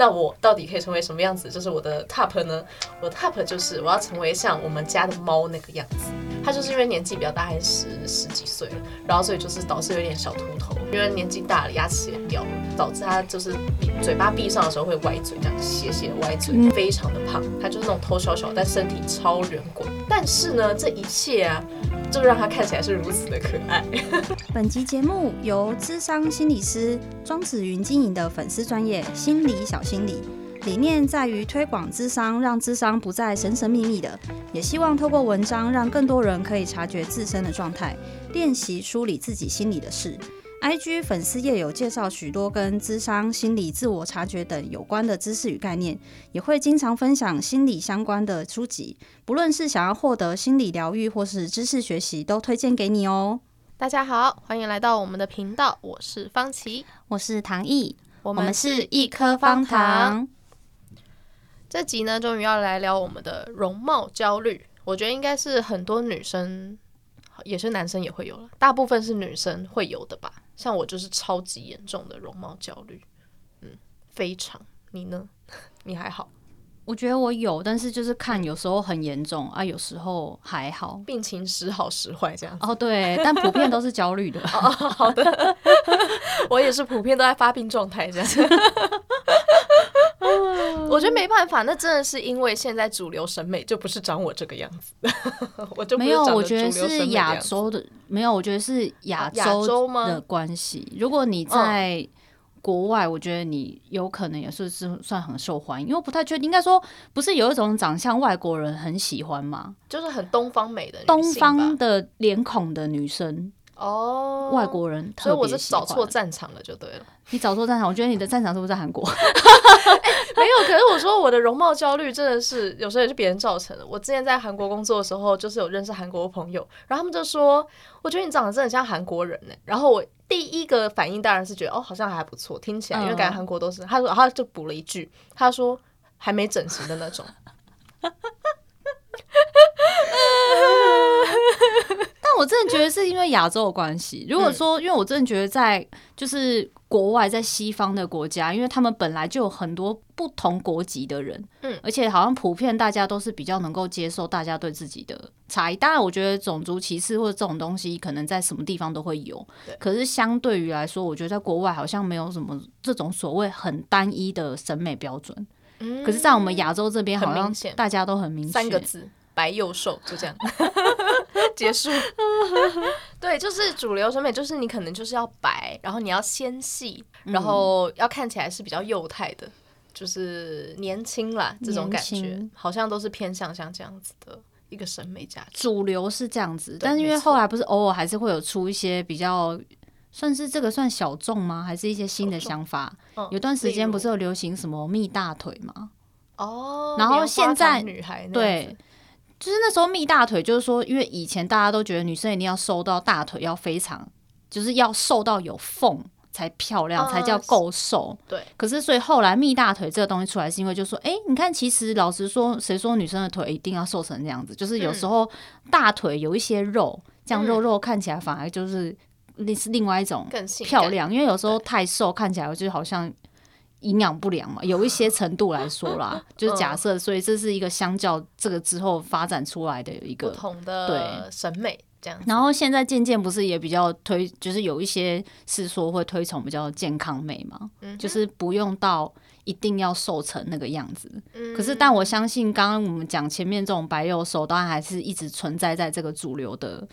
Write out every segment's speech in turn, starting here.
那我到底可以成为什么样子？就是我的 top 呢？我的 top 就是我要成为像我们家的猫那个样子。它就是因为年纪比较大，还十十几岁了，然后所以就是导致有点小秃头，因为年纪大了，牙齿也掉了，导致它就是嘴巴闭上的时候会歪嘴，这样斜斜歪嘴，非常的胖。它就是那种头小小，但身体超圆滚。但是呢，这一切啊，就让他看起来是如此的可爱。本集节目由智商心理师庄子云经营的粉丝专业心理小心理。理念在于推广智商，让智商不再神神秘秘的，也希望透过文章让更多人可以察觉自身的状态，练习梳理自己心里的事。IG 粉丝页有介绍许多跟智商、心理、自我察觉等有关的知识与概念，也会经常分享心理相关的书籍。不论是想要获得心理疗愈，或是知识学习，都推荐给你哦。大家好，欢迎来到我们的频道，我是方琪，我是唐毅，我们是一颗方糖。这集呢，终于要来聊我们的容貌焦虑。我觉得应该是很多女生，也是男生也会有了，大部分是女生会有的吧。像我就是超级严重的容貌焦虑，嗯，非常。你呢？你还好？我觉得我有，但是就是看有时候很严重啊，有时候还好，病情时好时坏这样。哦，对，但普遍都是焦虑的。哦，好的，我也是普遍都在发病状态这样子。我觉得没办法，那真的是因为现在主流审美就不是长我这个样子，我就没有。我觉得是亚洲的，没有，我觉得是亚洲的关系。如果你在国外，我觉得你有可能也是是算很受欢迎，因为不太确定。应该说，不是有一种长相外国人很喜欢吗？就是很东方美的东方的脸孔的女生。哦，oh, 外国人，所以我是找错战场了，就对了。你找错战场，我觉得你的战场是不是在韩国？欸，没有，可是我说我的容貌焦虑真的是有时候也是别人造成的。我之前在韩国工作的时候，就是有认识韩国的朋友，然后他们就说，我觉得你长得真的很像韩国人呢。然后我第一个反应当然是觉得，哦，好像还不错，听起来，因为感觉韩国都是。他说，他就补了一句，他说还没整形的那种。我真的觉得是因为亚洲的关系。如果说，因为我真的觉得在就是国外，在西方的国家，因为他们本来就有很多不同国籍的人，嗯，而且好像普遍大家都是比较能够接受大家对自己的差异。当然，我觉得种族歧视或者这种东西，可能在什么地方都会有。可是相对于来说，我觉得在国外好像没有什么这种所谓很单一的审美标准。可是，在我们亚洲这边，好像大家都很明显，三个字：白又瘦，就这样。结束，对，就是主流审美，就是你可能就是要白，然后你要纤细，然后要看起来是比较幼态的，就是年轻啦，这种感觉好像都是偏向像这样子的一个审美价值。主流是这样子，但是因为后来不是偶尔还是会有出一些比较算是这个算小众吗？还是一些新的想法？有段时间不是有流行什么蜜大腿吗？哦，然后现在女孩对。就是那时候蜜大腿，就是说，因为以前大家都觉得女生一定要瘦到大腿要非常，就是要瘦到有缝才漂亮，才叫够瘦。对。可是所以后来蜜大腿这个东西出来，是因为就说，哎，你看，其实老实说，谁说女生的腿一定要瘦成这样子？就是有时候大腿有一些肉，这样肉肉看起来反而就是那是另外一种漂亮。因为有时候太瘦看起来就好像。营养不良嘛，有一些程度来说啦，就是假设，所以这是一个相较这个之后发展出来的一个不同的审美这样。然后现在渐渐不是也比较推，就是有一些是说会推崇比较健康美嘛，就是不用到一定要瘦成那个样子。可是，但我相信刚刚我们讲前面这种白幼瘦，当然还是一直存在在这个主流的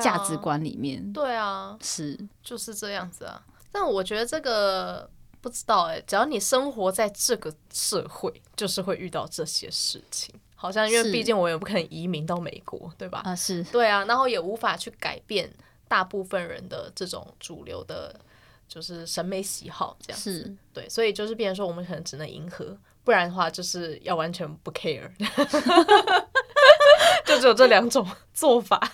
价值观里面。对啊，是就是这样子啊。但我觉得这个。不知道哎、欸，只要你生活在这个社会，就是会遇到这些事情。好像因为毕竟我也不可能移民到美国，对吧？啊，是对啊，然后也无法去改变大部分人的这种主流的，就是审美喜好这样子。是对，所以就是变成说，我们可能只能迎合，不然的话就是要完全不 care，就只有这两种做法。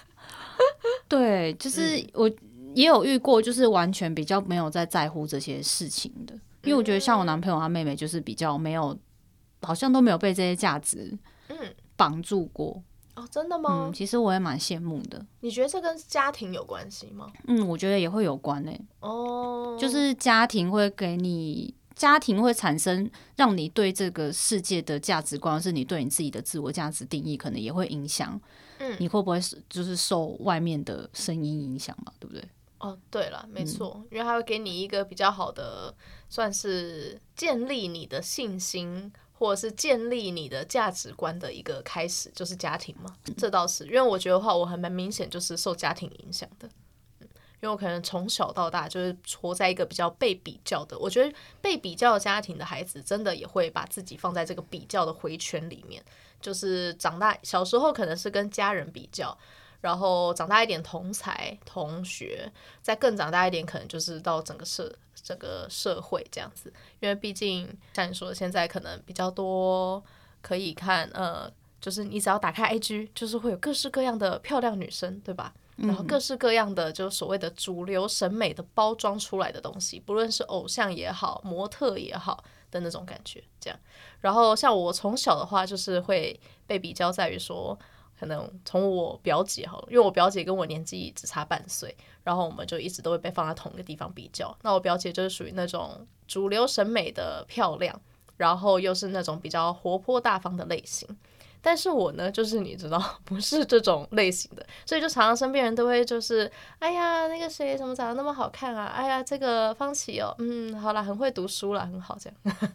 对，就是我。嗯也有遇过，就是完全比较没有在在乎这些事情的，因为我觉得像我男朋友他妹妹就是比较没有，好像都没有被这些价值嗯绑住过哦，真的吗？嗯，其实我也蛮羡慕的。你觉得这跟家庭有关系吗？嗯，我觉得也会有关诶。哦，就是家庭会给你家庭会产生让你对这个世界的价值观，是你对你自己的自我价值定义，可能也会影响。嗯，你会不会就是受外面的声音影响嘛？对不对？哦，对了，没错，嗯、因为他会给你一个比较好的，算是建立你的信心，或者是建立你的价值观的一个开始，就是家庭嘛。嗯、这倒是，因为我觉得话，我还蛮明显就是受家庭影响的。因为我可能从小到大就是活在一个比较被比较的，我觉得被比较的家庭的孩子，真的也会把自己放在这个比较的回圈里面。就是长大小时候可能是跟家人比较，然后长大一点同才同学，再更长大一点，可能就是到整个社整个社会这样子。因为毕竟像你说的，现在可能比较多可以看，呃，就是你只要打开 IG，就是会有各式各样的漂亮女生，对吧？然后各式各样的，就是所谓的主流审美的包装出来的东西，不论是偶像也好，模特也好的那种感觉，这样。然后像我从小的话，就是会被比较在于说，可能从我表姐好了，因为我表姐跟我年纪只差半岁，然后我们就一直都会被放在同一个地方比较。那我表姐就是属于那种主流审美的漂亮，然后又是那种比较活泼大方的类型。但是我呢，就是你知道，不是这种类型的，所以就常常身边人都会就是，哎呀，那个谁怎么长得那么好看啊？哎呀，这个方琦哦，嗯，好啦，很会读书啦，很好这样。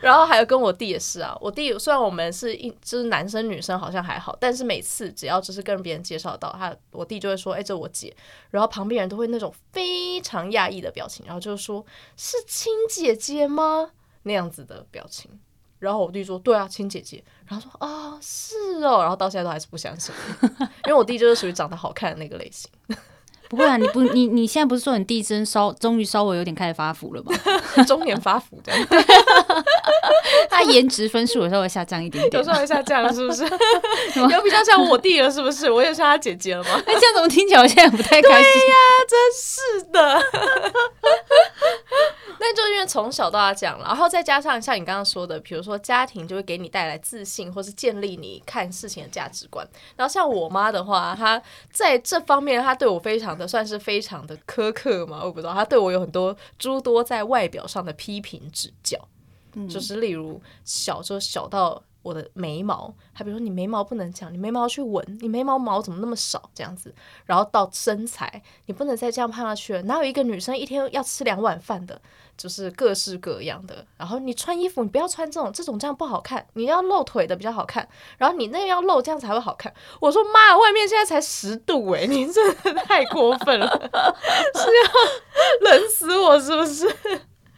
然后还有跟我弟也是啊，我弟虽然我们是一就是男生女生好像还好，但是每次只要就是跟别人介绍到他，我弟就会说，哎，这我姐，然后旁边人都会那种非常讶异的表情，然后就是说，是亲姐姐吗？那样子的表情，然后我弟说：“对啊，亲姐姐。”然后说：“啊、是哦。”然后到现在都还是不相信，因为我弟就是属于长得好看的那个类型。不会啊，你不，你你现在不是说你弟真稍终于稍微有点开始发福了吗？中年发福这样，他颜值分数有稍微下降一点点，有稍微下降了，是不是？有比较像我弟了，是不是？我也像他姐姐了吗？哎，这样怎么听起来我现在不太开心？对呀，真是的。那就因为从小到大这样，然后再加上像你刚刚说的，比如说家庭就会给你带来自信，或是建立你看事情的价值观。然后像我妈的话，她在这方面，她对我非常的算是非常的苛刻嘛，我不知道，他对我有很多诸多在外表上的批评指教，嗯、就是例如小就小到。我的眉毛，还比如说你眉毛不能讲，你眉毛去纹，你眉毛毛怎么那么少这样子？然后到身材，你不能再这样胖下去了。哪有一个女生一天要吃两碗饭的？就是各式各样的。然后你穿衣服，你不要穿这种，这种这样不好看。你要露腿的比较好看。然后你那个要露，这样才会好看。我说妈，外面现在才十度诶，你真的太过分了，是要 冷死我是不是？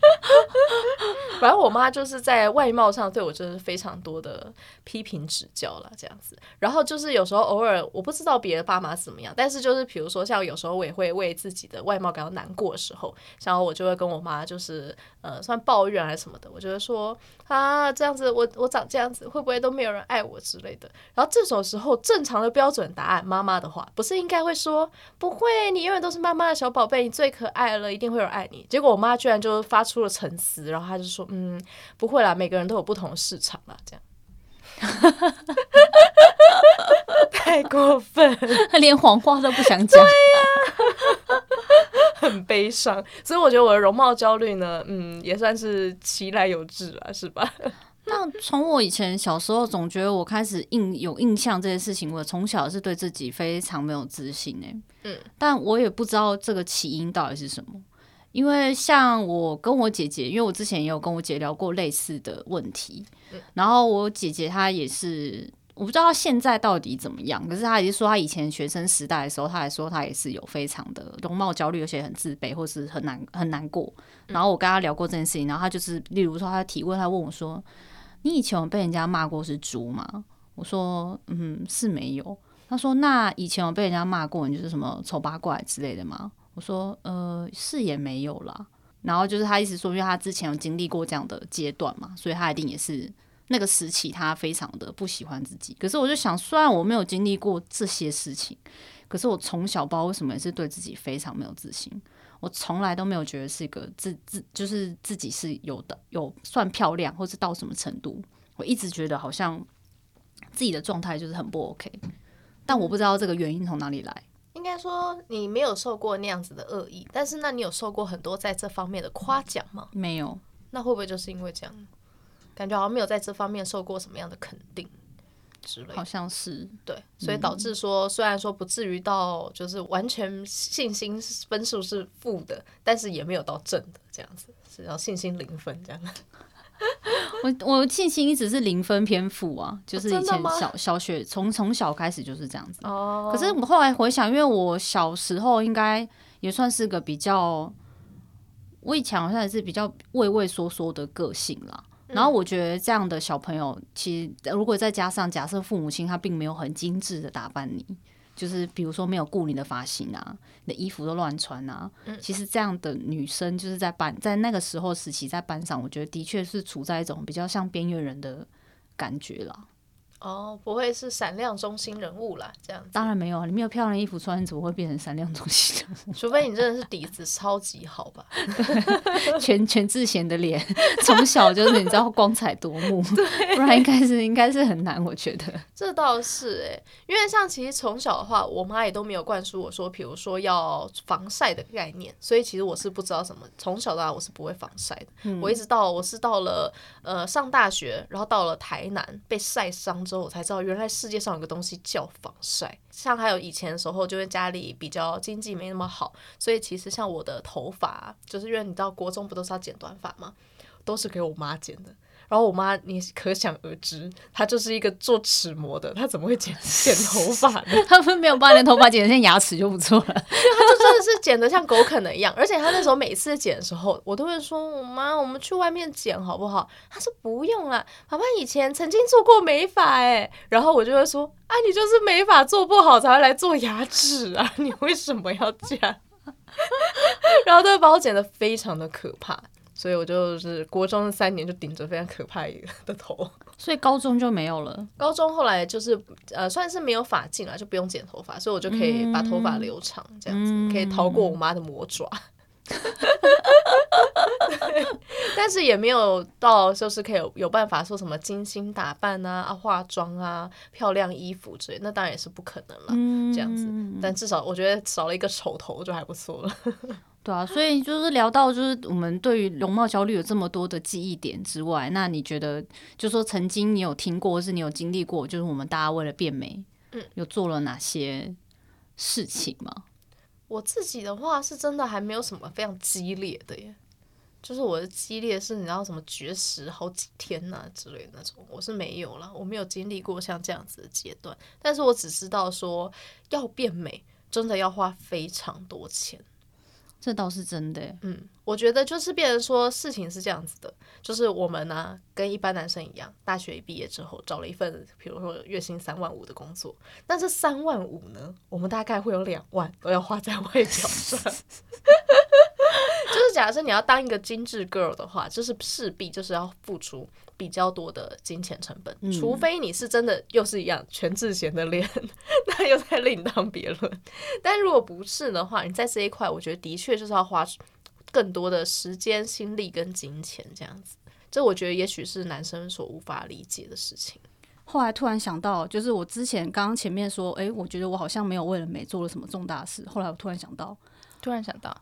反正我妈就是在外貌上对我真的是非常多的批评指教了，这样子。然后就是有时候偶尔我不知道别的爸妈怎么样，但是就是比如说像有时候我也会为自己的外貌感到难过的时候，然后我就会跟我妈就是呃算抱怨还是什么的，我就会说啊这样子我我长这样子会不会都没有人爱我之类的。然后这种时候正常的标准答案，妈妈的话不是应该会说不会，你永远都是妈妈的小宝贝，你最可爱了，一定会有人爱你。结果我妈居然就发出了沉思，然后她就说嗯不会啦，每个人都有不同的市场啦，这样。太过分，他连谎话都不想讲。对呀、啊，很悲伤。所以我觉得我的容貌焦虑呢，嗯，也算是其来有志了，是吧？那从我以前小时候，总觉得我开始印有印象这件事情，我从小是对自己非常没有自信哎。嗯，但我也不知道这个起因到底是什么。因为像我跟我姐姐，因为我之前也有跟我姐聊过类似的问题，然后我姐姐她也是，我不知道她现在到底怎么样，可是她也是说她以前学生时代的时候，她还说她也是有非常的容貌焦虑，而且很自卑，或是很难很难过。然后我跟她聊过这件事情，然后她就是，例如说她提问，她问我说：“你以前有被人家骂过是猪吗？”我说：“嗯，是没有。”她说：“那以前有被人家骂过，你就是什么丑八怪之类的吗？”我说，呃，是也没有啦。然后就是他意思说，因为他之前有经历过这样的阶段嘛，所以他一定也是那个时期，他非常的不喜欢自己。可是我就想，虽然我没有经历过这些事情，可是我从小不知道为什么也是对自己非常没有自信。我从来都没有觉得是一个自自，就是自己是有的，有算漂亮，或是到什么程度。我一直觉得好像自己的状态就是很不 OK，但我不知道这个原因从哪里来。应该说你没有受过那样子的恶意，但是那你有受过很多在这方面的夸奖吗？没有。那会不会就是因为这样，感觉好像没有在这方面受过什么样的肯定之类？好像是对，所以导致说，虽然说不至于到就是完全信心分数是负的，但是也没有到正的这样子，是要信心零分这样。我我信心一直是零分偏负啊，就是以前小小学从从小开始就是这样子。哦。可是我后来回想，因为我小时候应该也算是个比较。我以前好像也是比较畏畏缩缩的个性啦，然后我觉得这样的小朋友，其实如果再加上假设父母亲他并没有很精致的打扮你，就是比如说没有顾你的发型啊，你的衣服都乱穿啊，其实这样的女生就是在班在那个时候时期在班上，我觉得的确是处在一种比较像边缘人的感觉啦。哦，不会是闪亮中心人物啦，这样子。当然没有啊，你没有漂亮衣服穿，怎么会变成闪亮中心人物？除非你真的是底子超级好吧。全 全智贤的脸，从小就是你知道光彩夺目，不然应该是应该是很难，我觉得。这倒是哎、欸，因为像其实从小的话，我妈也都没有灌输我说，比如说要防晒的概念，所以其实我是不知道什么。从小到大我是不会防晒的、嗯，我一直到我是到了呃上大学，然后到了台南被晒伤。之后我才知道，原来世界上有个东西叫防晒。像还有以前的时候，就是家里比较经济没那么好，所以其实像我的头发，就是因为你知道国中不都是要剪短发吗？都是给我妈剪的。然后我妈，你可想而知，她就是一个做齿模的，她怎么会剪剪头发呢？她们没有把你的头发剪得像牙齿就不错了，她就真的是剪得像狗啃的一样。而且她那时候每次剪的时候，我都会说：“我妈，我们去外面剪好不好？”她说：“不用啦，爸爸以前曾经做过美发哎。”然后我就会说：“啊，你就是美发做不好才会来做牙齿啊，你为什么要这样？” 然后都会把我剪得非常的可怕。所以我就是国中三年就顶着非常可怕的头，所以高中就没有了。高中后来就是呃算是没有发禁了，就不用剪头发，所以我就可以把头发留长，这样子、嗯、可以逃过我妈的魔爪。但是也没有到就是可以有有办法说什么精心打扮啊、啊化妆啊、漂亮衣服之类，那当然也是不可能了。这样子，但至少我觉得少了一个丑头就还不错了。对啊，所以就是聊到就是我们对于容貌焦虑有这么多的记忆点之外，那你觉得就是说曾经你有听过，或是你有经历过，就是我们大家为了变美，嗯，有做了哪些事情吗？我自己的话是真的还没有什么非常激烈的耶，就是我的激烈是你知道什么绝食好几天呐、啊、之类的那种，我是没有了，我没有经历过像这样子的阶段，但是我只知道说要变美真的要花非常多钱。这倒是真的，嗯，我觉得就是别人说事情是这样子的，就是我们呢、跟一般男生一样，大学一毕业之后找了一份，比如说月薪三万五的工作，但是三万五呢，我们大概会有两万都要花在外表上。就是假设你要当一个精致 girl 的话，就是势必就是要付出比较多的金钱成本，嗯、除非你是真的又是一样全智贤的脸，那又在另当别论。但如果不是的话，你在这一块，我觉得的确就是要花更多的时间、心力跟金钱这样子。这我觉得也许是男生所无法理解的事情。后来突然想到，就是我之前刚刚前面说，哎，我觉得我好像没有为了美做了什么重大事。后来我突然想到，突然想到。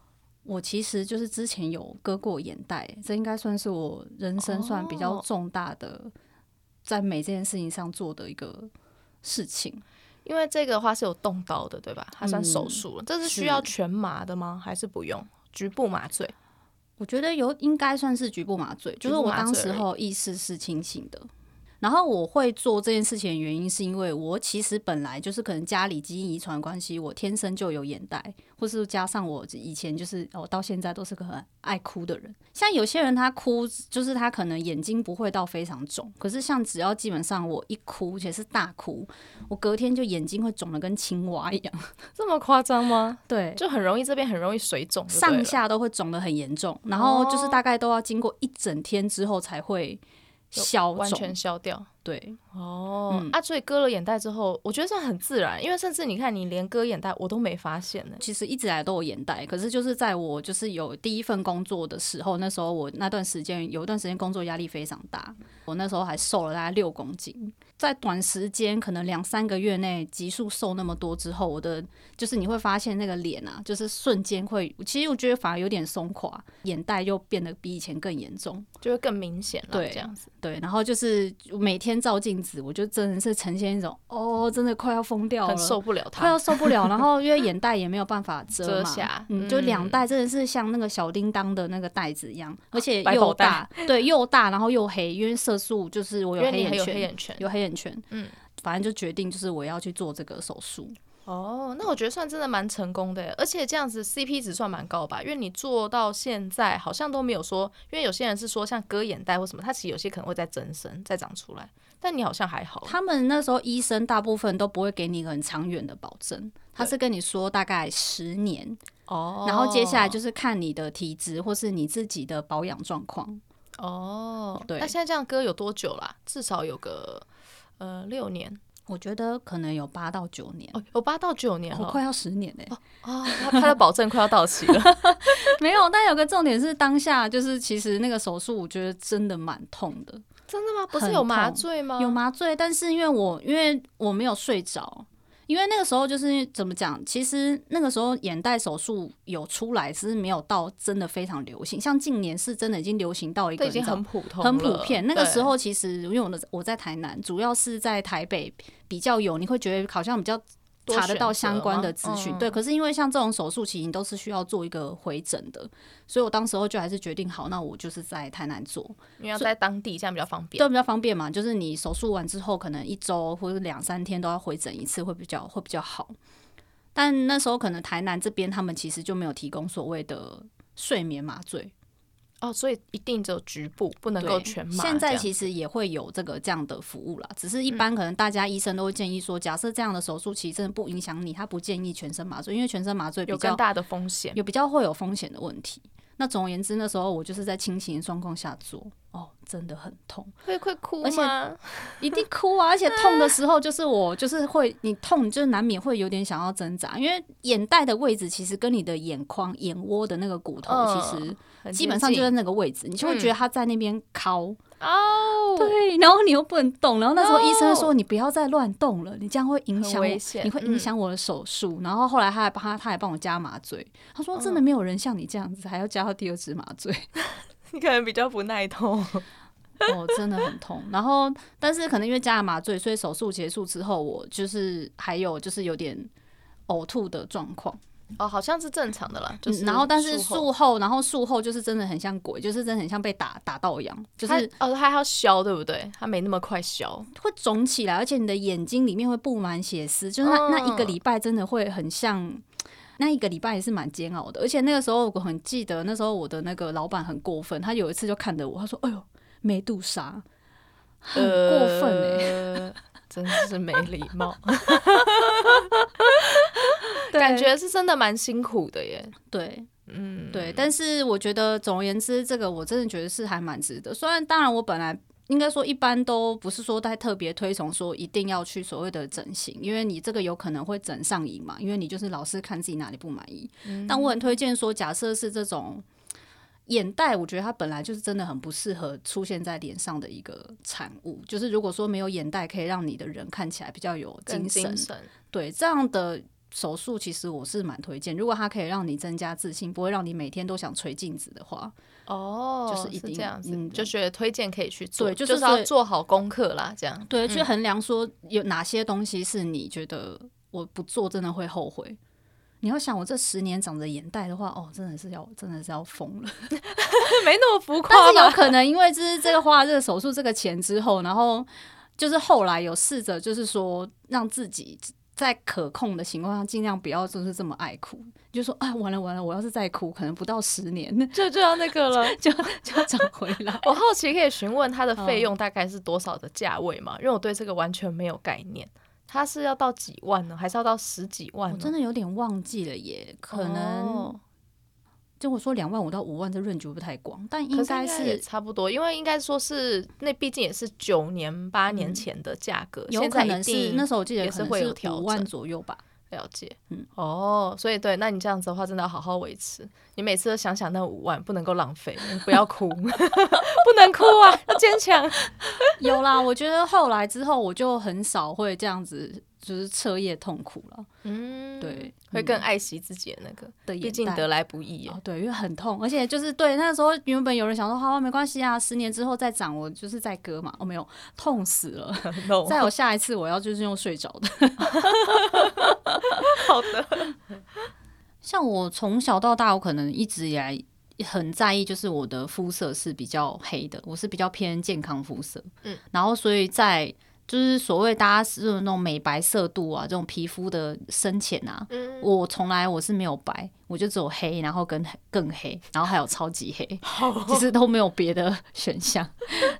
我其实就是之前有割过眼袋，这应该算是我人生算比较重大的在美这件事情上做的一个事情。因为这个的话是有动刀的，对吧？它算手术了，这是需要全麻的吗？还是不用局部麻醉？我觉得有应该算是局部麻醉，就是我当时候意识是清醒的。然后我会做这件事情的原因，是因为我其实本来就是可能家里基因遗传关系，我天生就有眼袋，或是加上我以前就是我到现在都是个很爱哭的人。像有些人他哭，就是他可能眼睛不会到非常肿，可是像只要基本上我一哭，而且是大哭，我隔天就眼睛会肿的跟青蛙一样。这么夸张吗？对，就很容易这边很容易水肿，上下都会肿得很严重，然后就是大概都要经过一整天之后才会。消完全消掉，对，哦，嗯、啊，所以割了眼袋之后，我觉得这很自然，因为甚至你看，你连割眼袋我都没发现呢。其实一直来都有眼袋，可是就是在我就是有第一份工作的时候，那时候我那段时间有一段时间工作压力非常大，我那时候还瘦了大概六公斤，在短时间可能两三个月内急速瘦那么多之后，我的就是你会发现那个脸啊，就是瞬间会，其实我觉得反而有点松垮，眼袋又变得比以前更严重，就会更明显了。对，这样子，对，然后就是每天。照镜子，我就真的是呈现一种哦，真的快要疯掉了，很受不了他，快要受不了。然后因为眼袋也没有办法遮，遮瑕，嗯，就两袋真的是像那个小叮当的那个袋子一样，而且又大，对，又大，然后又黑，因为色素就是我有黑眼圈，有黑眼圈，有黑眼圈，嗯，反正就决定就是我要去做这个手术。哦，那我觉得算真的蛮成功的，而且这样子 CP 值算蛮高吧？因为你做到现在好像都没有说，因为有些人是说像割眼袋或什么，它其实有些可能会再增生、再长出来，但你好像还好。他们那时候医生大部分都不会给你一个很长远的保证，他是跟你说大概十年哦，然后接下来就是看你的体质或是你自己的保养状况哦。对，那现在这样割有多久啦？至少有个呃六年。我觉得可能有八到九年，哦，有八到九年，我快要十年嘞！哦，他的保证快要到期了。没有，但有个重点是当下就是其实那个手术，我觉得真的蛮痛的。真的吗？不是有麻醉吗？有麻醉，但是因为我因为我没有睡着。因为那个时候就是怎么讲，其实那个时候眼袋手术有出来，只是没有到真的非常流行。像近年是真的已经流行到一个已经很普通、很普遍。那个时候其实因为我的我在台南，主要是在台北比较有，你会觉得好像比较。查得到相关的资讯，对。可是因为像这种手术，其实都是需要做一个回诊的，所以我当时候就还是决定好，那我就是在台南做，因为要在当地这样比较方便，对，比较方便嘛。就是你手术完之后，可能一周或者两三天都要回诊一次，会比较会比较好。但那时候可能台南这边他们其实就没有提供所谓的睡眠麻醉。哦，所以一定只有局部，不能够全麻。现在其实也会有这个这样的服务啦，只是一般可能大家医生都会建议说，假设这样的手术其实真的不影响你，他不建议全身麻醉，因为全身麻醉比较有更大的风险，有比较会有风险的问题。那总而言之，那时候我就是在清醒的状况下做，哦，真的很痛，会会哭吗？而且一定哭啊！而且痛的时候，就是我就是会，你痛就是难免会有点想要挣扎，因为眼袋的位置其实跟你的眼眶、眼窝的那个骨头其实基本上就在那个位置，你就会觉得他在那边敲。哦，对，然后你又不能动，然后那时候医生说你不要再乱动了，你这样会影响我，你会影响我的手术。然后后来他还帮他，他还帮我加麻醉。他说真的没有人像你这样子，还要加到第二支麻醉。你可能比较不耐痛，哦，真的很痛。然后但是可能因为加了麻醉，所以手术结束之后，我就是还有就是有点呕吐的状况。哦，好像是正常的啦，就是、嗯、然后但是术后，然后术后就是真的很像鬼，就是真的很像被打打到一样，就是哦，它还要消，对不对？它没那么快消，会肿起来，而且你的眼睛里面会布满血丝，就是那、嗯、那一个礼拜真的会很像，那一个礼拜也是蛮煎熬的。而且那个时候我很记得，那时候我的那个老板很过分，他有一次就看着我，他说：“哎呦，梅杜莎，很过分哎、欸。呃”真是没礼貌，感觉是真的蛮辛苦的耶。对，嗯，对。但是我觉得，总而言之，这个我真的觉得是还蛮值得。虽然，当然，我本来应该说一般都不是说太特别推崇说一定要去所谓的整形，因为你这个有可能会整上瘾嘛，因为你就是老是看自己哪里不满意。嗯。但我很推荐说，假设是这种。眼袋，我觉得它本来就是真的很不适合出现在脸上的一个产物。就是如果说没有眼袋，可以让你的人看起来比较有精神。精神对，这样的手术，其实我是蛮推荐。如果它可以让你增加自信，不会让你每天都想捶镜子的话，哦，就是一定这样子，嗯，就觉得推荐可以去做，对，就是，就是要做好功课啦。这样对，去衡量说有哪些东西是你觉得我不做真的会后悔。你要想我这十年长着眼袋的话，哦，真的是要真的是要疯了，没那么浮夸。但是有 可能因为就是这个花这个手术这个钱之后，然后就是后来有试着就是说让自己在可控的情况下尽量不要就是这么爱哭，就说啊完了完了，我要是再哭，可能不到十年 就就要那个了，就就要长回来。我好奇可以询问他的费用大概是多少的价位吗？因为我对这个完全没有概念。他是要到几万呢，还是要到十几万？我真的有点忘记了耶，可能就我说两万五到五万，这 range 不太广，但应该是差不多，因为应该说是那毕竟也是九年八年前的价格，有可能是那时候我记得也是会有五万左右吧。了解，嗯，哦，所以对，那你这样子的话，真的要好好维持。你每次都想想那五万，不能够浪费，不要哭，不能哭啊，要坚强。有啦，我觉得后来之后，我就很少会这样子。就是彻夜痛苦了，嗯，对，会更爱惜自己的那个，的毕竟得来不易，哦，对，因为很痛，而且就是对那时候原本有人想说，好，没关系啊，十年之后再长，我就是再割嘛，哦，没有，痛死了，No. 再有下一次，我要就是用睡着的，好的。像我从小到大，我可能一直以来很在意，就是我的肤色是比较黑的，我是比较偏健康肤色，嗯，然后所以在。就是所谓大家是那种美白色度啊，这种皮肤的深浅啊，嗯、我从来我是没有白，我就只有黑，然后跟更黑，然后还有超级黑，其实都没有别的 选项。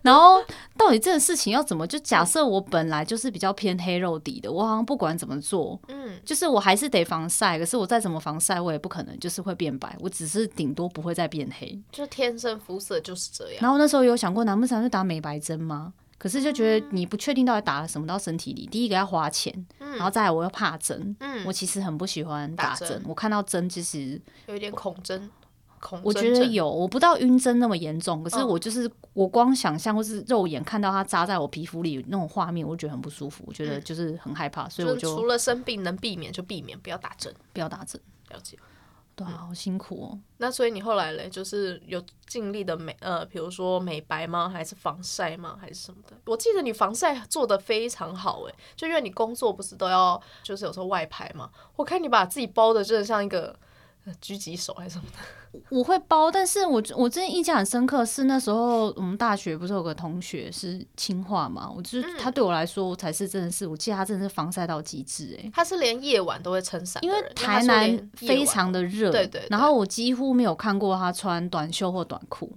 然后到底这个事情要怎么？就假设我本来就是比较偏黑肉底的，我好像不管怎么做，嗯，就是我还是得防晒。可是我再怎么防晒，我也不可能就是会变白，我只是顶多不会再变黑，就天生肤色就是这样。然后那时候有想过，难不成就打美白针吗？可是就觉得你不确定到底打了什么到身体里，第一个要花钱，然后再来我又怕针，我其实很不喜欢打针，我看到针其实有一点恐针，恐我觉得有，我不到晕针那么严重，可是我就是我光想象或是肉眼看到它扎在我皮肤里那种画面，我就觉得很不舒服，我觉得就是很害怕，所以我就除了生病能避免就避免，不要打针，不要打针，了解。对啊，好辛苦哦。那所以你后来嘞，就是有尽力的美呃，比如说美白吗？还是防晒吗？还是什么的？我记得你防晒做的非常好诶，就因为你工作不是都要，就是有时候外拍嘛。我看你把自己包的，真的像一个。狙击手还是什么的，我会包，但是我我之前印象很深刻，是那时候我们大学不是有个同学是清华嘛，我就是他对我来说才是真的是，我记得他真的是防晒到极致哎，他是连夜晚都会撑伞，因为台南非常的热，对，对对，然后我几乎没有看过他穿短袖或短裤。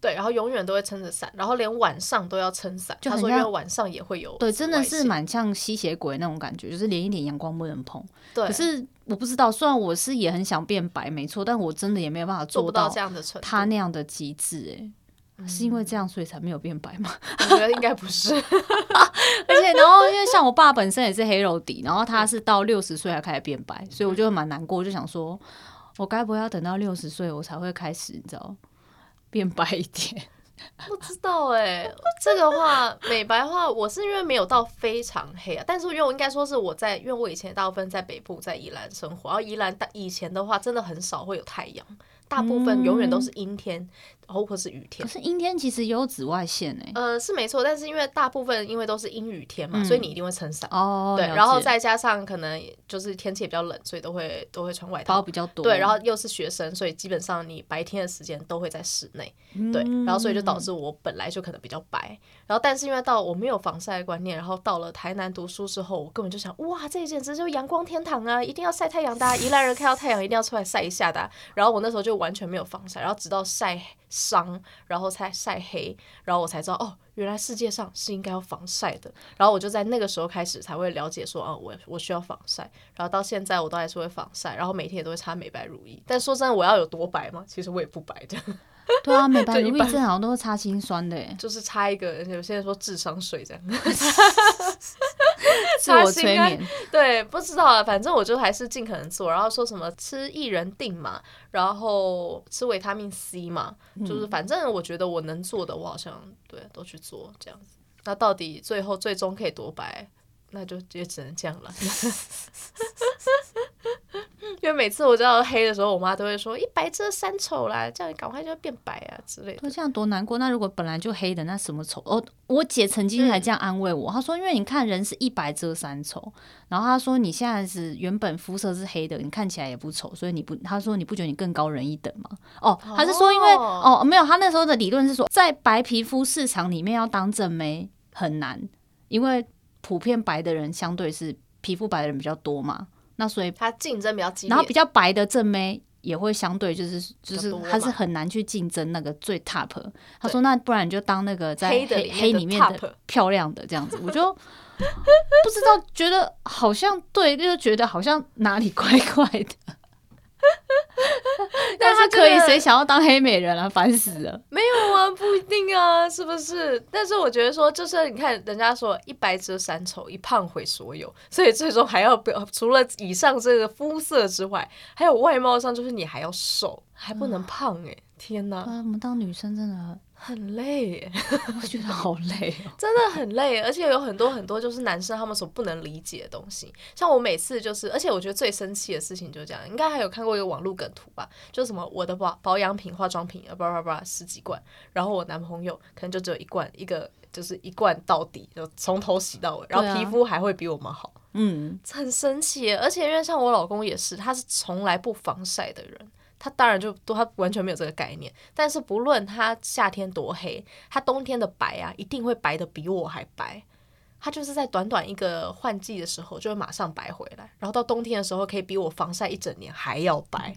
对，然后永远都会撑着伞，然后连晚上都要撑伞。就他说因为晚上也会有。对，真的是蛮像吸血鬼那种感觉，就是连一点阳光不能碰。对。可是我不知道，虽然我是也很想变白，没错，但我真的也没有办法做到这样的程度。他那样的极致，哎、嗯，是因为这样所以才没有变白吗？我觉得应该不是。而且，然后因为像我爸本身也是黑肉底，然后他是到六十岁才开始变白，所以我就蛮难过，就想说，我该不会要等到六十岁我才会开始，你知道，变白一点。不知道哎、欸，这个话美白的话，我是因为没有到非常黑啊，但是因为我应该说是我在，因为我以前大部分在北部，在宜兰生活，然后宜兰以前的话，真的很少会有太阳，大部分永远都是阴天。或者是雨天，可是阴天其实也有紫外线诶。呃，是没错，但是因为大部分因为都是阴雨天嘛，嗯、所以你一定会撑伞。哦，对，然后再加上可能就是天气也比较冷，所以都会都会穿外套。包比较多。对，然后又是学生，所以基本上你白天的时间都会在室内。嗯、对，然后所以就导致我本来就可能比较白。然后但是因为到我没有防晒观念，然后到了台南读书之后，我根本就想，哇，这简直就是阳光天堂啊！一定要晒太阳的、啊，宜兰人看到太阳一定要出来晒一下的、啊。然后我那时候就完全没有防晒，然后直到晒伤，然后才晒黑，然后我才知道哦，原来世界上是应该要防晒的。然后我就在那个时候开始才会了解说，哦，我我需要防晒。然后到现在我都还是会防晒，然后每天也都会擦美白乳液。但说真的，我要有多白吗？其实我也不白的。对啊，美白乳液正好都是擦清酸的，就是擦一个，有些人说智商税这样。自我催眠，对，不知道啊，反正我就还是尽可能做，然后说什么吃薏仁定嘛，然后吃维他命 C 嘛，嗯、就是反正我觉得我能做的，我好像对都去做这样子。那到底最后最终可以多白，那就也只能这样了。因为每次我知道黑的时候，我妈都会说“一白遮三丑”啦，叫你赶快就要变白啊之类的。那这样多难过。那如果本来就黑的，那什么丑？哦，我姐曾经还这样安慰我，嗯、她说：“因为你看人是一白遮三丑，然后她说你现在是原本肤色是黑的，你看起来也不丑，所以你不，她说你不觉得你更高人一等吗？”哦，还是说因为哦，哦没有，她那时候的理论是说，在白皮肤市场里面要当正妹很难，因为普遍白的人相对是皮肤白的人比较多嘛。那所以他竞争比较激烈，然后比较白的正妹也会相对就是就是他是很难去竞争那个最 top。他说那不然你就当那个在黑黑里面的漂亮的这样子，我就 不知道觉得好像对，就觉得好像哪里怪怪的。但是可以，谁想要当黑美人啊？烦死了！没有啊，不一定啊，是不是？但是我觉得说，就是你看，人家说一白遮三丑，一胖毁所有，所以最终还要表，除了以上这个肤色之外，还有外貌上，就是你还要瘦，还不能胖哎、欸！嗯、天哪，我们当女生真的。很累，我觉得好累哦，真的很累，而且有很多很多就是男生他们所不能理解的东西。像我每次就是，而且我觉得最生气的事情就是这样，应该还有看过一个网络梗图吧，就是什么我的保保养品、化妆品啊，叭叭叭十几罐，然后我男朋友可能就只有一罐，一个就是一罐到底，就从头洗到尾，然后皮肤还会比我们好，嗯，很生气。而且因为像我老公也是，他是从来不防晒的人。他当然就都他完全没有这个概念，但是不论他夏天多黑，他冬天的白啊，一定会白的比我还白。他就是在短短一个换季的时候，就会马上白回来，然后到冬天的时候，可以比我防晒一整年还要白。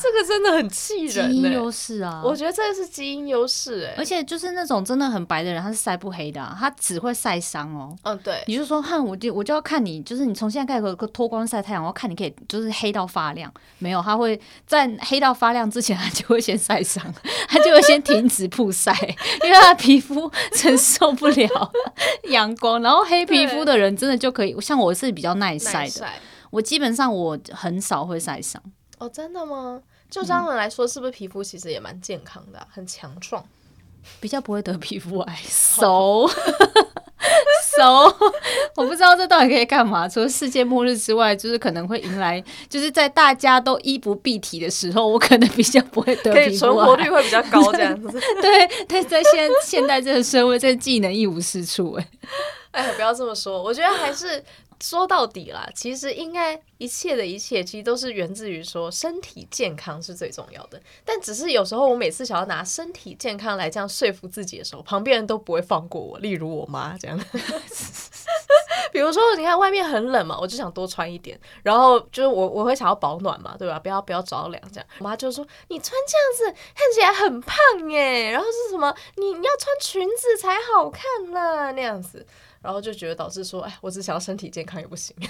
这个真的很气人，欸，基因优势啊！我觉得这个是基因优势哎，而且就是那种真的很白的人，他是晒不黑的，啊，他只会晒伤哦。嗯，对。你就说，哼，我就我就要看你，就是你从现在开始脱光晒太阳，我要看你可以就是黑到发亮。没有，他会在黑到发亮之前，他就会先晒伤，他就会先停止曝晒，因为他的皮肤承受不了阳光。然后黑皮肤的人真的就可以，像我是比较耐晒的，我基本上我很少会晒伤。哦，真的吗？就这样来说，是不是皮肤其实也蛮健康的，啊，很强壮，比较不会得皮肤癌。熟熟 我不知道这到底可以干嘛。除了世界末日之外，就是可能会迎来，就是在大家都衣不蔽体的时候，我可能比较不会得皮肤存活率会比较高，这样子。对，但在现现代这个社会，这个技能一无是处。哎，哎，不要这么说，我觉得还是。说到底啦，其实应该一切的一切，其实都是源自于说身体健康是最重要的。但只是有时候我每次想要拿身体健康来这样说服自己的时候，旁边人都不会放过我。例如我妈这样，比如说你看外面很冷嘛，我就想多穿一点。然后就是我我会想要保暖嘛，对吧？不要不要着凉这样。我妈就说你穿这样子看起来很胖耶，然后是什么你你要穿裙子才好看呢那样子。然后就觉得导致说，哎，我只想要身体健康也不行，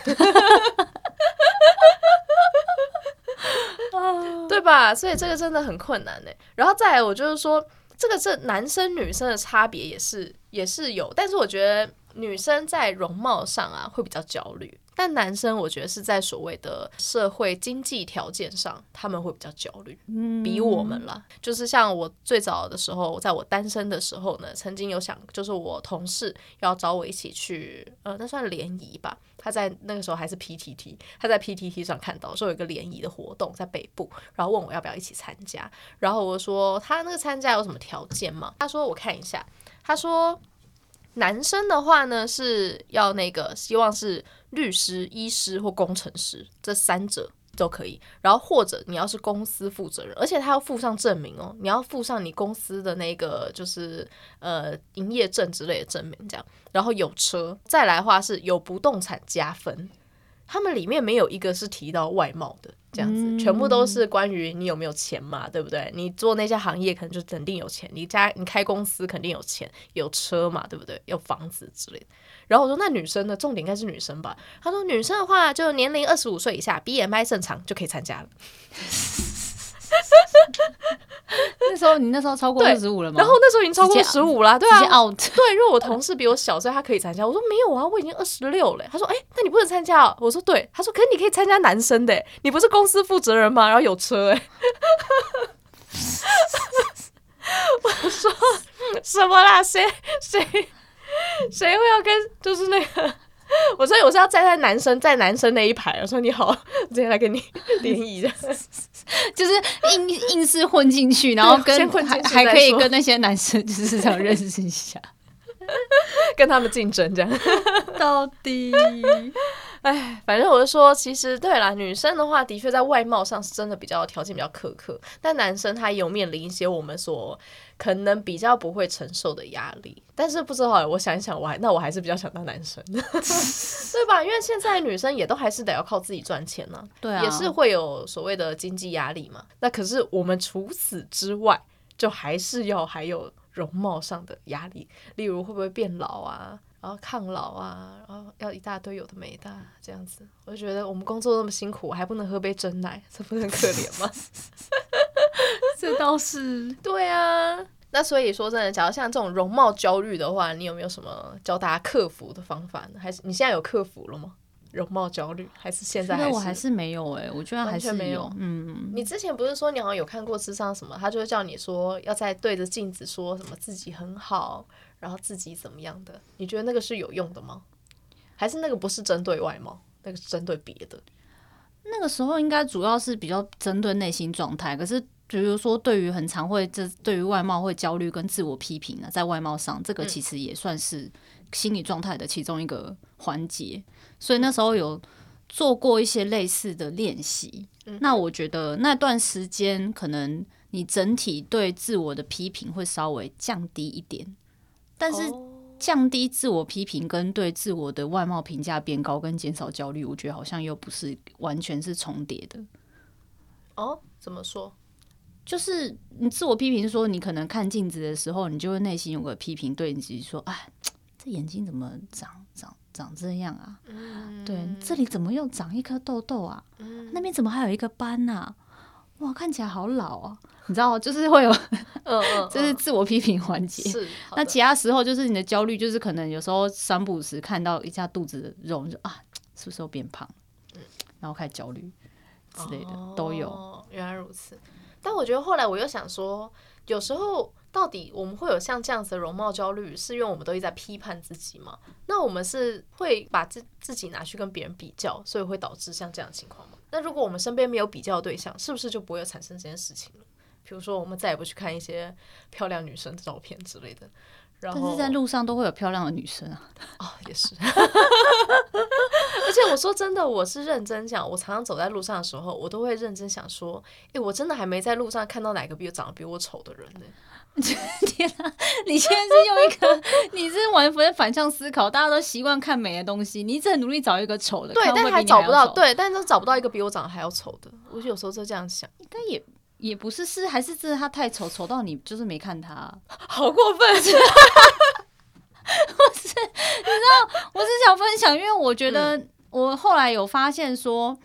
对吧？所以这个真的很困难呢。然后再来，我就是说，这个是男生女生的差别也是也是有，但是我觉得女生在容貌上啊会比较焦虑。但男生我觉得是在所谓的社会经济条件上，他们会比较焦虑，比我们啦。就是像我最早的时候，在我单身的时候呢，曾经有想，就是我同事要找我一起去，呃，那算联谊吧。他在那个时候还是 PTT，他在 PTT 上看到说有一个联谊的活动在北部，然后问我要不要一起参加。然后我说他那个参加有什么条件吗？他说我看一下，他说。男生的话呢，是要那个希望是律师、医师或工程师，这三者都可以。然后或者你要是公司负责人，而且他要附上证明哦，你要附上你公司的那个就是呃营业证之类的证明，这样。然后有车，再来的话是有不动产加分。他们里面没有一个是提到外貌的，这样子，嗯、全部都是关于你有没有钱嘛，对不对？你做那些行业可能就肯定有钱，你家你开公司肯定有钱，有车嘛，对不对？有房子之类的。然后我说那女生呢？重点应该是女生吧？他说女生的话就年龄二十五岁以下，BMI 正常就可以参加了。那时候你那时候超过二十五了吗？然后那时候已经超过十五了，对啊，out 对，因为我同事比我小，所以他可以参加。我说没有啊，我已经二十六了。他说哎、欸，那你不能参加、喔？我说对。他说可是你可以参加男生的，你不是公司负责人吗？然后有车哎。我说什么啦？谁谁谁会要跟就是那个？我说我是要站在男生在男生那一排。我说你好，我 今天来跟你 联谊的，就是硬硬是混进去，然后跟还还可以跟那些男生就是这样认识一下，跟他们竞争这样。到底，哎，反正我就说，其实对啦，女生的话的确在外貌上是真的比较条件比较苛刻，但男生他也有面临一些我们所。可能比较不会承受的压力，但是不知道，我想一想，我还那我还是比较想当男生，对吧？因为现在女生也都还是得要靠自己赚钱呢，对啊，也是会有所谓的经济压力嘛。那可是我们除此之外，就还是要还有容貌上的压力，例如会不会变老啊？然后抗老啊，然后要一大堆有的没的这样子。我就觉得我们工作那么辛苦，还不能喝杯真奶，这不是很可怜吗？这倒是。对啊，那所以说真的，假如像这种容貌焦虑的话，你有没有什么教大家克服的方法呢？还是你现在有克服了吗？容貌焦虑还是现在还是？我还是没有哎、欸，我觉得还是没有。嗯，你之前不是说你好像有看过智商什么，他就会叫你说要在对着镜子说什么自己很好，然后自己怎么样的？你觉得那个是有用的吗？还是那个不是针对外貌，那个是针对别的？那个时候应该主要是比较针对内心状态。可是比如说，对于很常会这对于外貌会焦虑跟自我批评呢，在外貌上，这个其实也算是心理状态的其中一个环节。所以那时候有做过一些类似的练习，嗯，那我觉得那段时间可能你整体对自我的批评会稍微降低一点，但是降低自我批评跟对自我的外貌评价变高跟减少焦虑，我觉得好像又不是完全是重叠的。哦，怎么说？就是你自我批评说，你可能看镜子的时候，你就会内心有个批评，对你自己说：“哎，这眼睛怎么长长？”长这样啊，嗯、对，这里怎么又长一颗痘痘啊？嗯、那边怎么还有一个斑呐、啊？哇，看起来好老啊！你知道，就是会有，嗯嗯，就是自我批评环节。是，那其他时候就是你的焦虑，就是可能有时候三不五时看到一下肚子的肉，就啊，是不是又变胖？嗯，然后开始焦虑之类的、哦、都有。原来如此，但我觉得后来我又想说，有时候。到底我们会有像这样子的容貌焦虑，是因为我们都一直在批判自己吗？那我们是会把自自己拿去跟别人比较，所以会导致像这样的情况吗？那如果我们身边没有比较对象，是不是就不会有产生这件事情了？比如说，我们再也不去看一些漂亮女生的照片之类的。然后但是在路上都会有漂亮的女生啊。哦，也是。而且我说真的，我是认真讲，我常常走在路上的时候，我都会认真想说，诶，我真的还没在路上看到哪个比我长得比我丑的人呢。天啊！你现在是用一个，你是完全反向思考。大家都习惯看美的东西，你一直很努力找一个丑的，对，但还找不到，对，但是都找不到一个比我长得还要丑的。我有时候就这样想，应该也也不是，是还是真的他太丑，丑到你就是没看他，好过分！我是，你知道，我是想分享，因为我觉得我后来有发现说，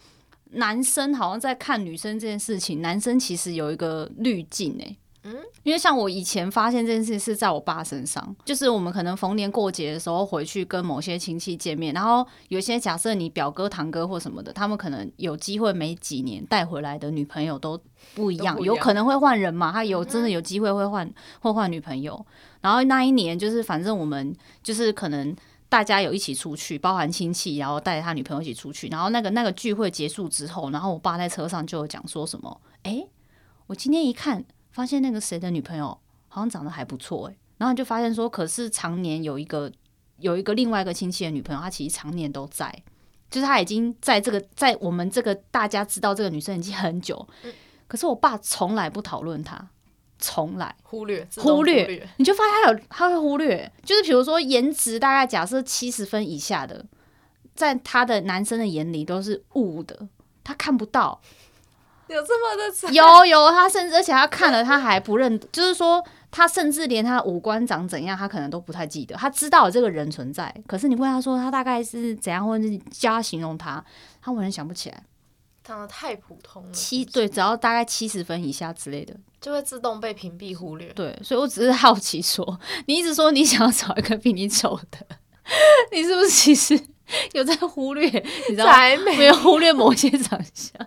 男生好像在看女生这件事情，男生其实有一个滤镜诶。嗯，因为像我以前发现这件事是在我爸身上，就是我们可能逢年过节的时候回去跟某些亲戚见面，然后有些假设你表哥堂哥或什么的，他们可能有机会没几年带回来的女朋友都不一样，一样。有可能会换人嘛，他有真的有机会会换。会换女朋友，然后那一年就是反正我们就是可能大家有一起出去，包含亲戚，然后带着他女朋友一起出去，然后那个那个聚会结束之后，然后我爸在车上就有讲说什么，哎，我今天一看。发现那个谁的女朋友好像长得还不错诶，然后就发现说，可是常年有一个有一个另外一个亲戚的女朋友，她其实常年都在，就是她已经在这个在我们这个大家知道这个女生已经很久，可是我爸从来不讨论她，从来。忽略忽略，你就发现他有他会忽略，就是比如说颜值大概假设七十分以下的，在他的男生的眼里都是雾的，他看不到。有这么的惨？有有，他甚至而且他看了，他还不认，就是说他甚至连他的五官长怎样，他可能都不太记得。他知道这个人存在，可是你问他说他大概是怎样，或者是叫他形容他，他完全想不起来。长得太普通了，七对，只要大概七十分以下之类的，就会自动被屏蔽忽略。对，所以我只是好奇说，你一直说你想要找一个比你丑的，你是不是其实有在忽略？你知道吗？没有忽略某些长相。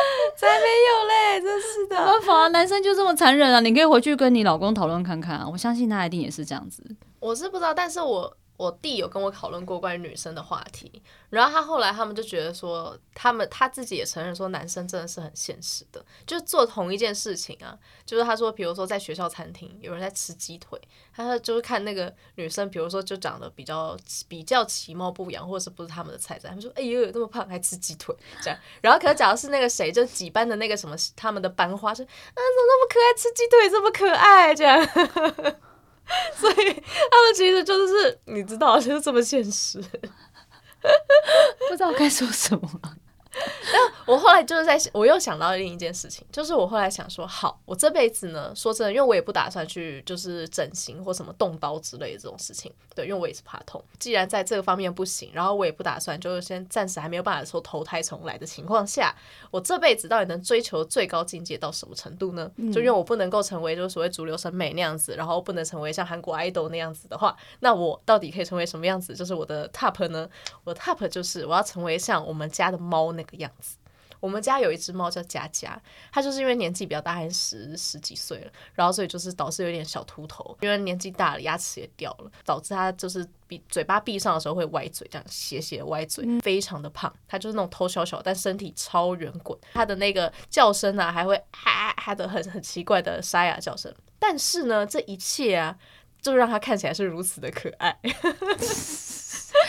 才没有嘞！真是的，没办法啊，男生就这么残忍啊！你可以回去跟你老公讨论看看啊，我相信他一定也是这样子。我是不知道，但是我。我弟有跟我讨论过关于女生的话题，然后他后来他们就觉得说，他们他自己也承认说，男生真的是很现实的，就是做同一件事情啊，就是他说，比如说在学校餐厅有人在吃鸡腿，他说就是看那个女生，比如说就长得比较比较其貌不扬，或者是不是他们的菜，他们说，哎呦，这么胖还吃鸡腿这样，然后可能假如是那个谁，就几班的那个什么他们的班花说，啊，怎么那么可爱，吃鸡腿这么可爱这样。所以他们其实就是你知道，就是这么现实，不知道该说什么。我后来就是在，我又想到另一件事情，就是我后来想说，好，我这辈子呢，说真的，因为我也不打算去就是整形或什么动刀之类的这种事情，对，因为我也是怕痛。既然在这个方面不行，然后我也不打算，就是先暂时还没有办法说投胎重来的情况下，我这辈子到底能追求最高境界到什么程度呢？就因为我不能够成为就是所谓主流审美那样子，然后不能成为像韩国 idol 那样子的话，那我到底可以成为什么样子？就是我的 top 呢？我的 top 就是我要成为像我们家的猫那个样子。我们家有一只猫叫佳佳，它就是因为年纪比较大，还十十几岁了，然后所以就是导致有点小秃头，因为年纪大了，牙齿也掉了，导致它就是闭嘴巴闭上的时候会歪嘴，这样斜斜歪嘴，非常的胖。它就是那种头小小，但身体超圆滚。它的那个叫声啊，还会哈哈的很很奇怪的沙哑叫声。但是呢，这一切啊，就让它看起来是如此的可爱。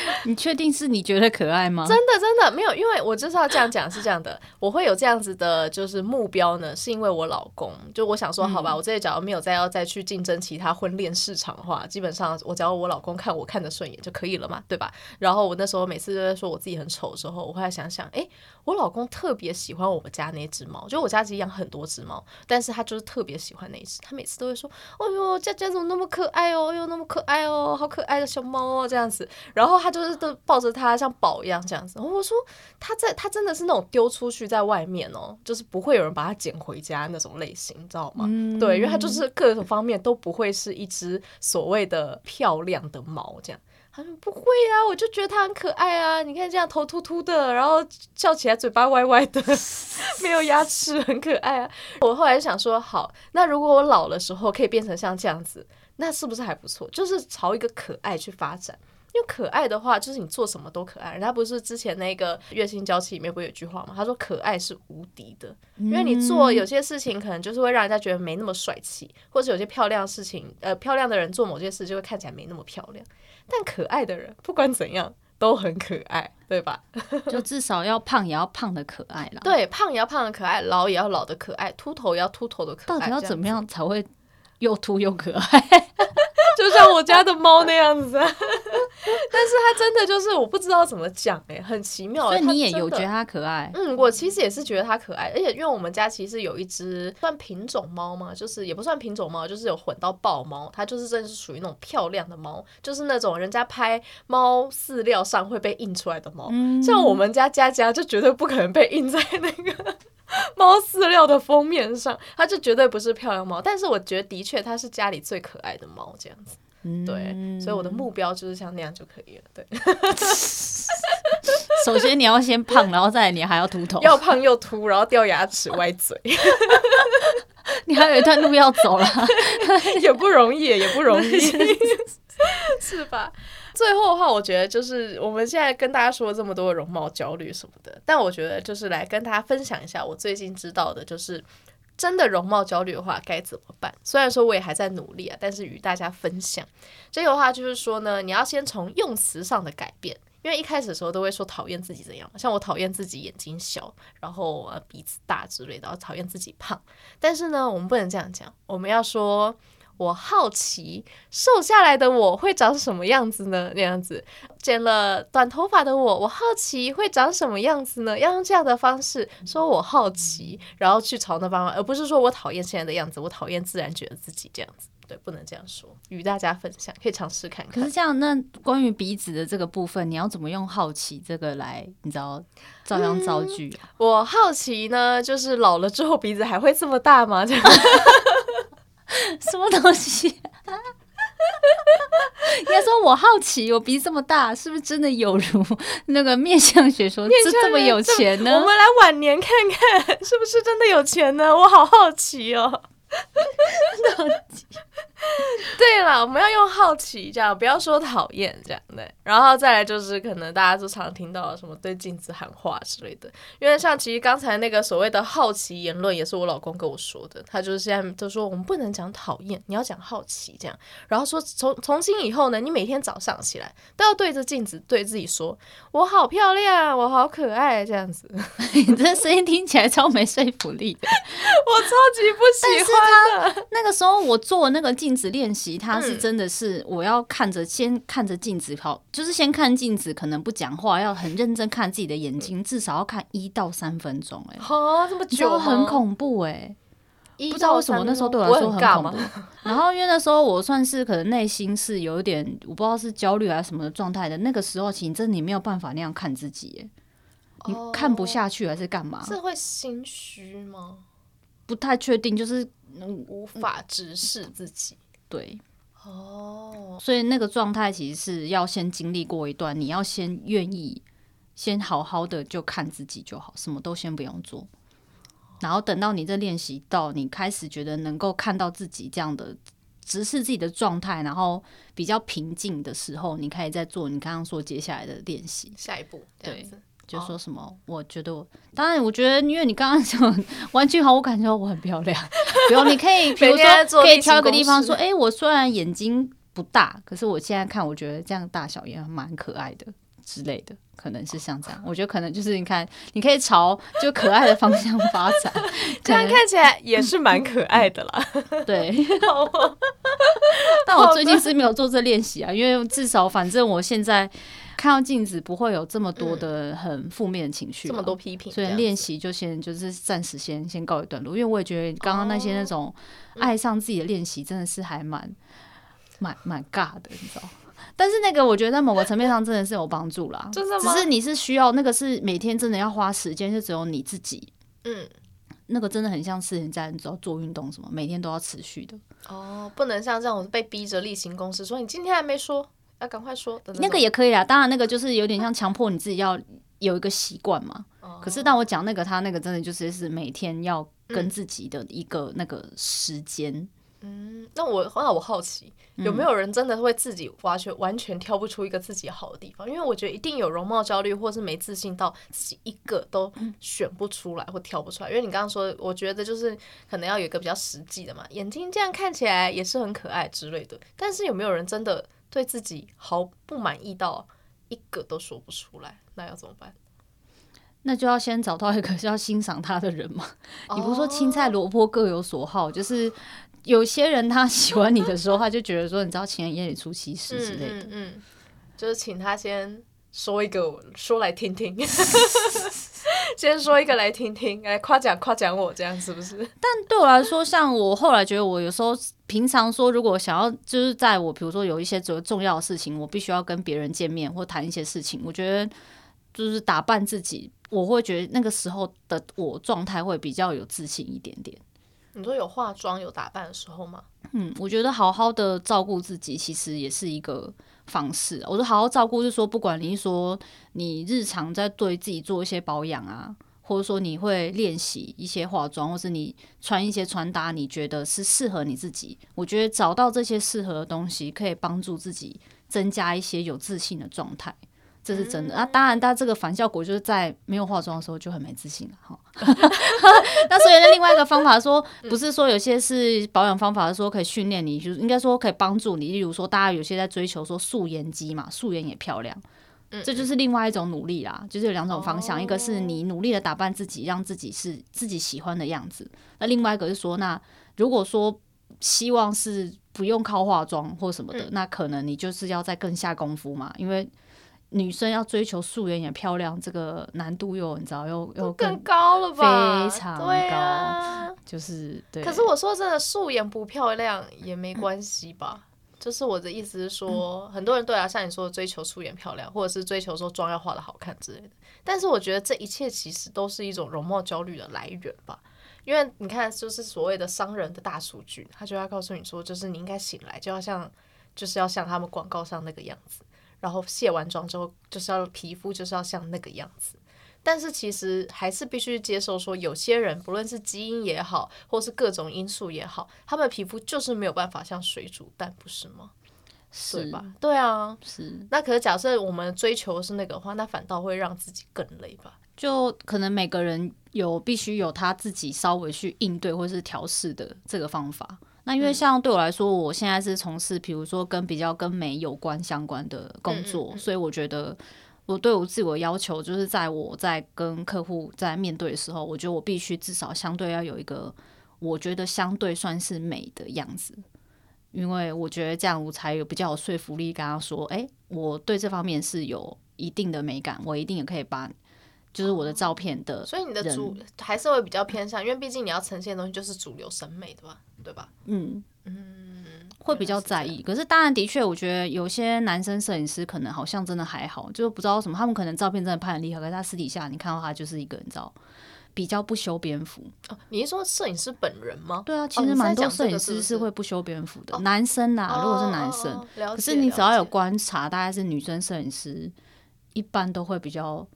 你确定是你觉得可爱吗？真的真的没有，因为我就是要这样讲，是这样的，我会有这样子的，就是目标呢，是因为我老公，就我想说，好吧，嗯、我这里假如没有再要再去竞争其他婚恋市场的话，基本上我只要我老公看我看得顺眼就可以了嘛，对吧？然后我那时候每次都在说我自己很丑的时候，我会来想想，哎，我老公特别喜欢我们家那只猫，就我家其实养很多只猫，但是他就是特别喜欢那只，他每次都会说，哦呦，佳佳怎么那么可爱哦，哎呦，那么可爱哦，好可爱的小猫哦，这样子，然后他就是。都抱着它像宝一样这样子，然后我说他在他真的是那种丢出去在外面哦，就是不会有人把它捡回家那种类型，你知道吗？嗯、对，因为它就是各种方面都不会是一只所谓的漂亮的猫这样。他说不会啊，我就觉得他很可爱啊，你看这样头秃秃的，然后笑起来嘴巴歪歪的，没有牙齿，很可爱啊。我后来想说，好，那如果我老的时候可以变成像这样子，那是不是还不错？就是朝一个可爱去发展。因为可爱的话，就是你做什么都可爱。人家不是之前那个《月薪娇妻》里面不是有句话吗？他说：“可爱是无敌的。”因为你做有些事情，可能就是会让人家觉得没那么帅气，或者有些漂亮事情，呃，漂亮的人做某件事就会看起来没那么漂亮。但可爱的人，不管怎样都很可爱，对吧？就至少要胖也要胖的可爱啦。对，胖也要胖的可爱，老也要老的可爱，秃头也要秃头的可爱。到底要怎么样才会又秃又可爱？就像我家的猫那样子，但是它真的就是我不知道怎么讲哎、欸，很奇妙。所以你也有觉得它可爱？嗯，我其实也是觉得它可爱，而且因为我们家其实有一只算品种猫嘛，就是也不算品种猫，就是有混到豹猫，它就是真的是属于那种漂亮的猫，就是那种人家拍猫饲料上会被印出来的猫。嗯、像我们家佳佳就绝对不可能被印在那个。猫饲料的封面上，它就绝对不是漂亮猫，但是我觉得的确它是家里最可爱的猫，这样子，对，所以我的目标就是像那样就可以了，对。首先你要先胖，然后再来你还要秃头，要胖又秃，然后掉牙齿、歪嘴，你还有一段路要走了，也不容易，也不容易，是吧？最后的话，我觉得就是我们现在跟大家说这么多容貌焦虑什么的，但我觉得就是来跟大家分享一下我最近知道的，就是真的容貌焦虑的话该怎么办。虽然说我也还在努力啊，但是与大家分享这个话，就是说呢，你要先从用词上的改变，因为一开始的时候都会说讨厌自己怎样，像我讨厌自己眼睛小，然后呃鼻子大之类的，讨厌自己胖。但是呢，我们不能这样讲，我们要说。我好奇瘦下来的我会长什么样子呢？那样子剪了短头发的我，我好奇会长什么样子呢？要用这样的方式说我好奇，然后去朝那方向，而不是说我讨厌现在的样子，我讨厌自然觉得自己这样子。对，不能这样说。与大家分享，可以尝试看看。可是这样，那关于鼻子的这个部分，你要怎么用好奇这个来，你知道，照样造句啊？嗯，我好奇呢，就是老了之后鼻子还会这么大吗？这样。什么东西？应该说，我好奇，我鼻子这么大，是不是真的有如那个面相学说，这这么有钱呢？我们来晚年看看，是不是真的有钱呢？我好好奇哦。对了，我们要用好奇这样，不要说讨厌这样的。然后再来就是，可能大家都常听到什么对镜子喊话之类的。因为像其实刚才那个所谓的好奇言论，也是我老公跟我说的。他就是现在就说我们不能讲讨厌，你要讲好奇这样。然后说从从今以后呢，你每天早上起来都要对着镜子对自己说：“我好漂亮，我好可爱。”这样子。你这声音听起来超没说服力的。我超级不喜欢的。那个时候我做那个镜子练习。习，它是真的是我要看着、嗯、先看着镜子，跑，就是先看镜子，可能不讲话，要很认真看自己的眼睛，嗯、至少要看一到三分钟。哎，啊，这么久，很恐怖哎。不知道为什么那时候对我来说很恐怖。然后因为那时候我算是可能内心是有一点，我不知道是焦虑还是什么的状态的。那个时候，其实真的你没有办法那样看自己，你看不下去还是干嘛？是会心虚吗？不太确定，就是无法直视自己。对，哦，所以那个状态其实是要先经历过一段，你要先愿意，先好好的就看自己就好，什么都先不用做。然后等到你这练习到你开始觉得能够看到自己这样的直视自己的状态，然后比较平静的时候，你可以再做你刚刚说接下来的练习。下一步，对，就说什么？哦、我觉得我，当然，我觉得因为你刚刚讲 玩具好，我感觉我很漂亮。比如你可以，比如说可以挑一个地方说，哎，我虽然眼睛不大，可是我现在看，我觉得这样大小也蛮可爱的。之类的，可能是像这样，我觉得可能就是你看，你可以朝就可爱的方向发展，这样看起来也是蛮可爱的啦。对，但我最近是没有做这练习啊，因为至少反正我现在看到镜子不会有这么多的很负面的情绪，这么多批评，所以练习就先就是暂时先先告一段落，因为我也觉得刚刚那些那种爱上自己的练习真的是还蛮蛮蛮尬的，你知道。但是那个，我觉得在某个层面上真的是有帮助啦。真的吗？只是你是需要那个，是每天真的要花时间，就只有你自己。嗯，那个真的很像是你在你知道做运动什么，每天都要持续的。哦，不能像这种被逼着例行公事，说你今天还没说，要赶快说。那个也可以啊，当然那个就是有点像强迫你自己要有一个习惯嘛。哦。可是当我讲那个，他那个真的就是是每天要跟自己的一个那个时间。嗯，那我那我好奇，有没有人真的会自己完全完全挑不出一个自己好的地方？因为我觉得一定有容貌焦虑，或是没自信到自己一个都选不出来或挑不出来。因为你刚刚说，我觉得就是可能要有一个比较实际的嘛，眼睛这样看起来也是很可爱之类的。但是有没有人真的对自己毫不满意到一个都说不出来？那要怎么办？那就要先找到一个要欣赏他的人嘛。你不是说青菜萝卜各有所好，就是。有些人他喜欢你的时候，他就觉得说，你知道情人眼里出西施之类的。嗯，嗯，就是请他先说一个，说来听听。先说一个来听听，来夸奖夸奖我，这样是不是？但对我来说，像我后来觉得，我有时候平常说，如果想要就是在我比如说有一些重重要的事情，我必须要跟别人见面或谈一些事情，我觉得就是打扮自己，我会觉得那个时候的我状态会比较有自信一点点。你说有化妆有打扮的时候吗？嗯，我觉得好好的照顾自己，其实也是一个方式。我说好好照顾，就是说不管你说你日常在对自己做一些保养啊，或者说你会练习一些化妆，或是你穿一些穿搭，你觉得是适合你自己。我觉得找到这些适合的东西，可以帮助自己增加一些有自信的状态。这是真的啊！当然，他这个反效果就是在没有化妆的时候就很没自信了哈。那所以呢，另外一个方法说，不是说有些是保养方法，说可以训练你，就是应该说可以帮助你。例如说，大家有些在追求说素颜肌嘛，素颜也漂亮，这就是另外一种努力啦。就是有两种方向，一个是你努力的打扮自己，让自己是自己喜欢的样子；那另外一个是说，那如果说希望是不用靠化妆或什么的，那可能你就是要再更下功夫嘛，因为。女生要追求素颜也漂亮，这个难度又你知道又又更高了吧？非常高，啊、就是对。可是我说真的，素颜不漂亮也没关系吧？嗯、就是我的意思是说，嗯、很多人对啊，像你说追求素颜漂亮，或者是追求说妆要化的好看之类的。但是我觉得这一切其实都是一种容貌焦虑的来源吧？因为你看，就是所谓的商人的大数据，他就要告诉你说，就是你应该醒来就要像，就是要像他们广告上那个样子。然后卸完妆之后，就是要皮肤就是要像那个样子，但是其实还是必须接受说，有些人不论是基因也好，或是各种因素也好，他们的皮肤就是没有办法像水煮蛋，不是吗？是吧？对啊，是。那可是假设我们追求的是那个的话，那反倒会让自己更累吧？就可能每个人有必须有他自己稍微去应对或是调试的这个方法。那因为像对我来说，我现在是从事比如说跟比较跟美有关相关的工作，嗯嗯嗯，所以我觉得我对我自我要求就是在我在跟客户在面对的时候，我觉得我必须至少相对要有一个我觉得相对算是美的样子。因为我觉得这样我才有比较有说服力，跟他说，哎、欸，我对这方面是有一定的美感，我一定也可以把，就是我的照片的、哦，所以你的主还是会比较偏向，因为毕竟你要呈现的东西就是主流审美的吧，对吧？嗯嗯，会比较在意。是可是当然，的确，我觉得有些男生摄影师可能好像真的还好，就不知道什么，他们可能照片真的拍很厉害，可是他私底下你看到他就是一个人照。比较不修边幅。哦，你是说摄影师本人吗？对啊，其实蛮多摄影师是会不修边幅的。男生啊，如果是男生，可是你只要有观察，大概是女生摄影师，一般都会比较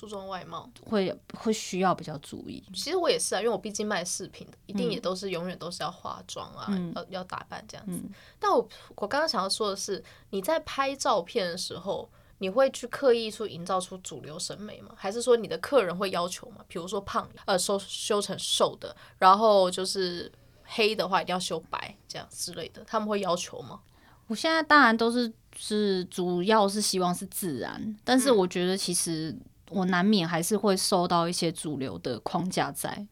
注重外貌，会会需要比较注意。其实我也是啊，因为我毕竟卖饰品的，一定也都是永远都是要化妆啊，要要打扮这样子。但我我刚刚想要说的是，你在拍照片的时候。你会去刻意去营造出主流审美吗？还是说你的客人会要求吗？比如说胖，呃，修修成瘦的，然后就是黑的话一定要修白，这样之类的，他们会要求吗？我现在当然都是是主要是希望是自然，但是我觉得其实我难免还是会受到一些主流的框架在。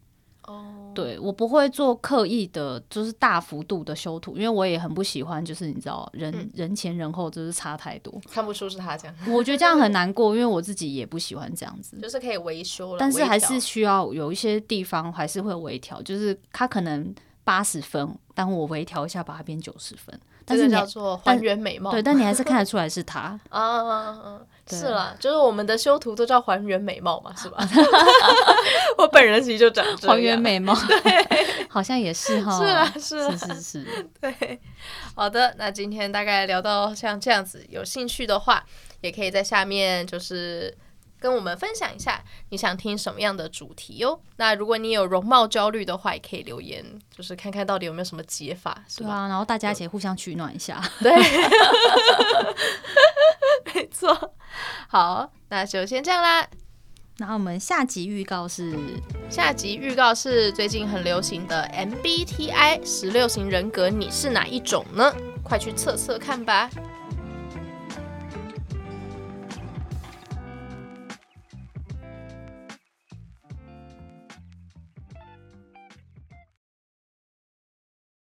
哦，oh. 对，我不会做刻意的，就是大幅度的修图，因为我也很不喜欢，就是你知道，人、嗯、人前人后就是差太多，看不出是他这样。我觉得这样很难过，因为我自己也不喜欢这样子。就是可以维修了，但是还是需要有一些地方还是会微调，就是他可能八十分，但我微调一下把它变九十分。但是叫做还原美貌，对，但你还是看得出来是他 啊，是啦，就是我们的修图都叫还原美貌嘛，是吧？我本人其实就长这样，还原美貌，对，好像也是哈，是啊，是啊，是是是，对。好的，那今天大概聊到像这样子，有兴趣的话，也可以在下面就是。跟我们分享一下你想听什么样的主题哟。那如果你有容貌焦虑的话，也可以留言，就是看看到底有没有什么解法，是吧？对啊，然后大家一起互相取暖一下。对，没错。好，那就先这样啦。那我们下集预告是，下集预告是最近很流行的 MBTI 十六型人格，你是哪一种呢？快去测测看吧。